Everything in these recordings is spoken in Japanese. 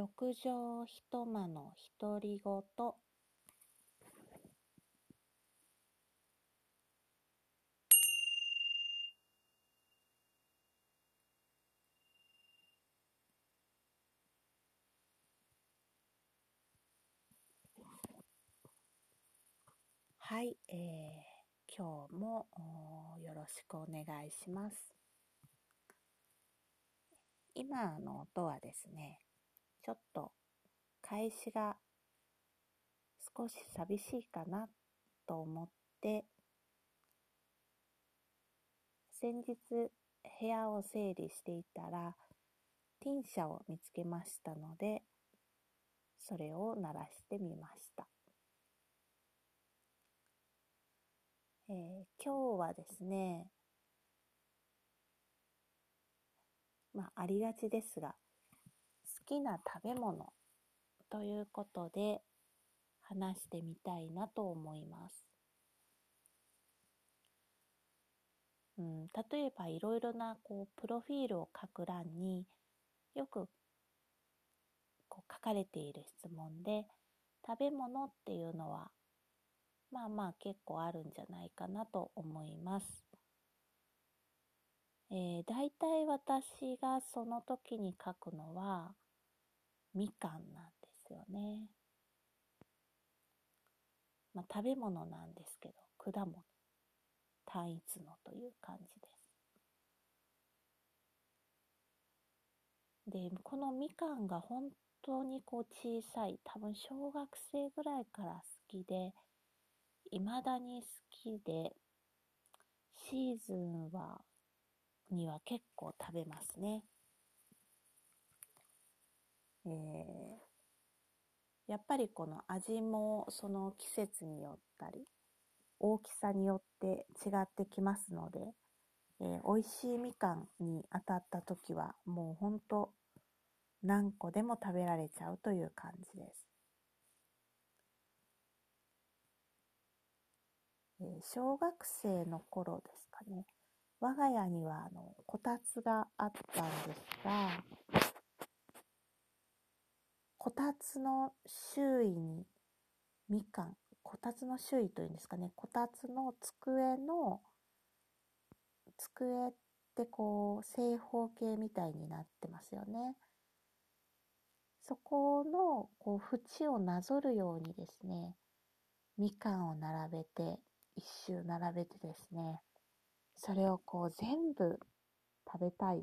六畳一間の独り言はい、えー、今日もよろしくお願いします。今の音はですね、ちょっと開始が少し寂しいかなと思って、先日部屋を整理していたら、ティンシャを見つけましたので、それを鳴らしてみました。えー、今日はですね、まあ、ありがちですが、きな食べ物ということで話してみたいなと思います。うん、例えばいろいろなこうプロフィールを書く欄によくこう書かれている質問で食べ物っていうのはまあまあ結構あるんじゃないかなと思います。えー、大体私がその時に書くのはみかんなんですよね。まあ食べ物なんですけど、果物。単一のという感じです。で、このみかんが本当にこう小さい、多分小学生ぐらいから好きで、未だに好きで、シーズンは、には結構食べますね。えー、やっぱりこの味もその季節によったり、大きさによって違ってきますので、えー、美味しいみかんに当たった時はもうほんと何個でも食べられちゃうという感じです。えー、小学生の頃ですかね、我が家にはあのこたつがあったんですが、こたつの周囲にみかん、こたつの周囲というんですかね、こたつの机の、机ってこう正方形みたいになってますよね。そこのこう縁をなぞるようにですね、みかんを並べて一周並べてですね、それをこう全部食べたいっ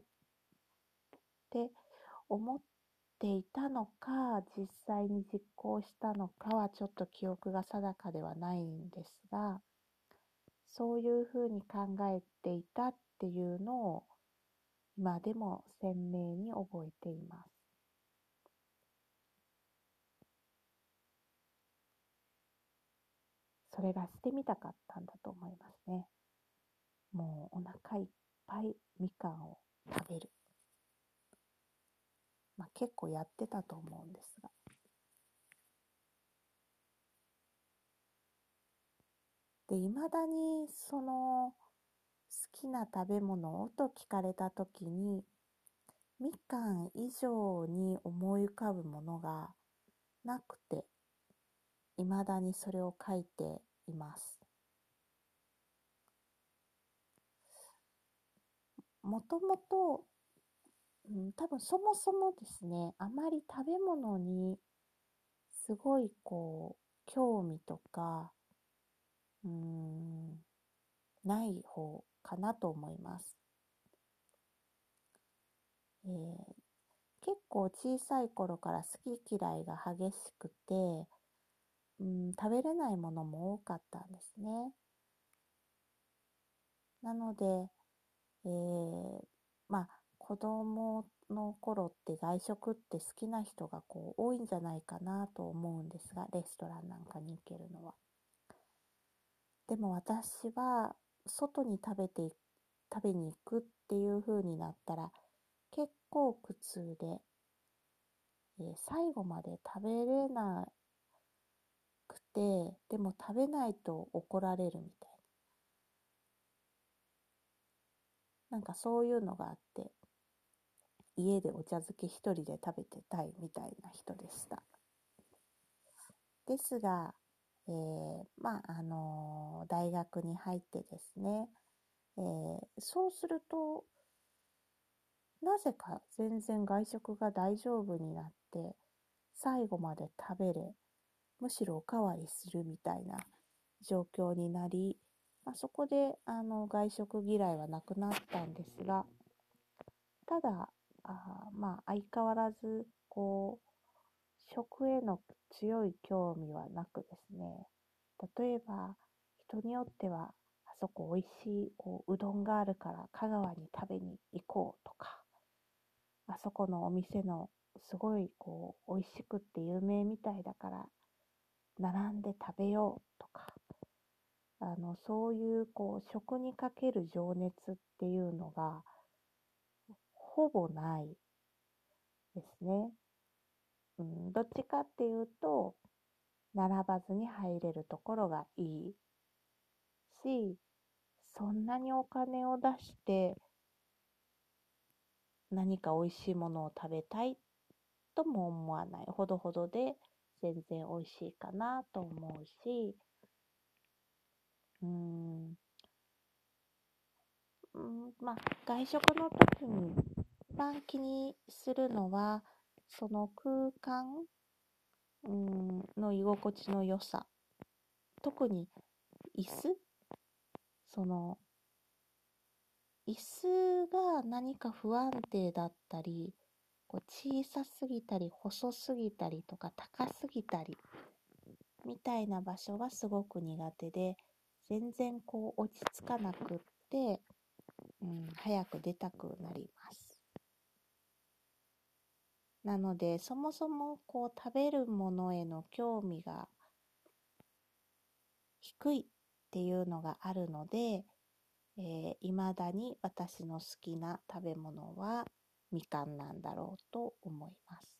て思っていたのか、実際に実行したのかはちょっと記憶が定かではないんですが、そういうふうに考えていたっていうのを今でも鮮明に覚えています。それがしてみたかったんだと思いますね。もうお腹いっぱいみかんを食べる。結構やってたと思うんですが。で、いまだにその好きな食べ物をと聞かれたときに、みかん以上に思い浮かぶものがなくて、いまだにそれを書いています。もともと、うん、多分そもそもですね、あまり食べ物にすごいこう、興味とか、うーん、ない方かなと思います。えー、結構小さい頃から好き嫌いが激しくて、うん、食べれないものも多かったんですね。なので、えー、まあ、子供の頃って外食って好きな人がこう多いんじゃないかなと思うんですが、レストランなんかに行けるのは。でも私は外に食べて、食べに行くっていう風になったら結構苦痛で、えー、最後まで食べれなくて、でも食べないと怒られるみたいな。なんかそういうのがあって、家でお茶漬け一人で食べてたいみたいな人でした。ですが、えー、まあ、あのー、大学に入ってですね、えー、そうすると、なぜか全然外食が大丈夫になって、最後まで食べれ、むしろおかわりするみたいな状況になり、まあ、そこであの外食嫌いはなくなったんですが、ただ、あまあ相変わらず、こう、食への強い興味はなくですね、例えば人によっては、あそこ美味しいこううどんがあるから香川に食べに行こうとか、あそこのお店のすごいこう美味しくって有名みたいだから並んで食べようとか、あの、そういうこう食にかける情熱っていうのがほぼないですね。うん、どっちかっていうと、並ばずに入れるところがいいし、そんなにお金を出して何か美味しいものを食べたいとも思わない。ほどほどで全然美味しいかなと思うし、うん、うん、まあ、外食の時に番気にするのは、その空間、の居心地の良さ。特に椅子？その、椅子が何か不安定だったり、こう小さすぎたり細すぎたりとか高すぎたりみたいな場所がすごく苦手で全然こう落ち着かなくって、うん、早く出たくなります。なのでそもそもこう食べるものへの興味が低いっていうのがあるので、えー、未だに私の好きな食べ物はみかんなんだろうと思います。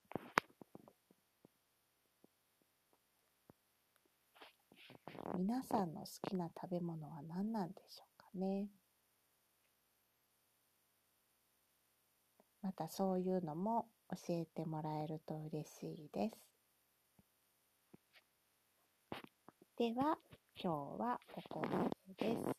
皆さんの好きな食べ物は何なんでしょうかね。またそういうのも教えてもらえると嬉しいです。では、今日はここまでです。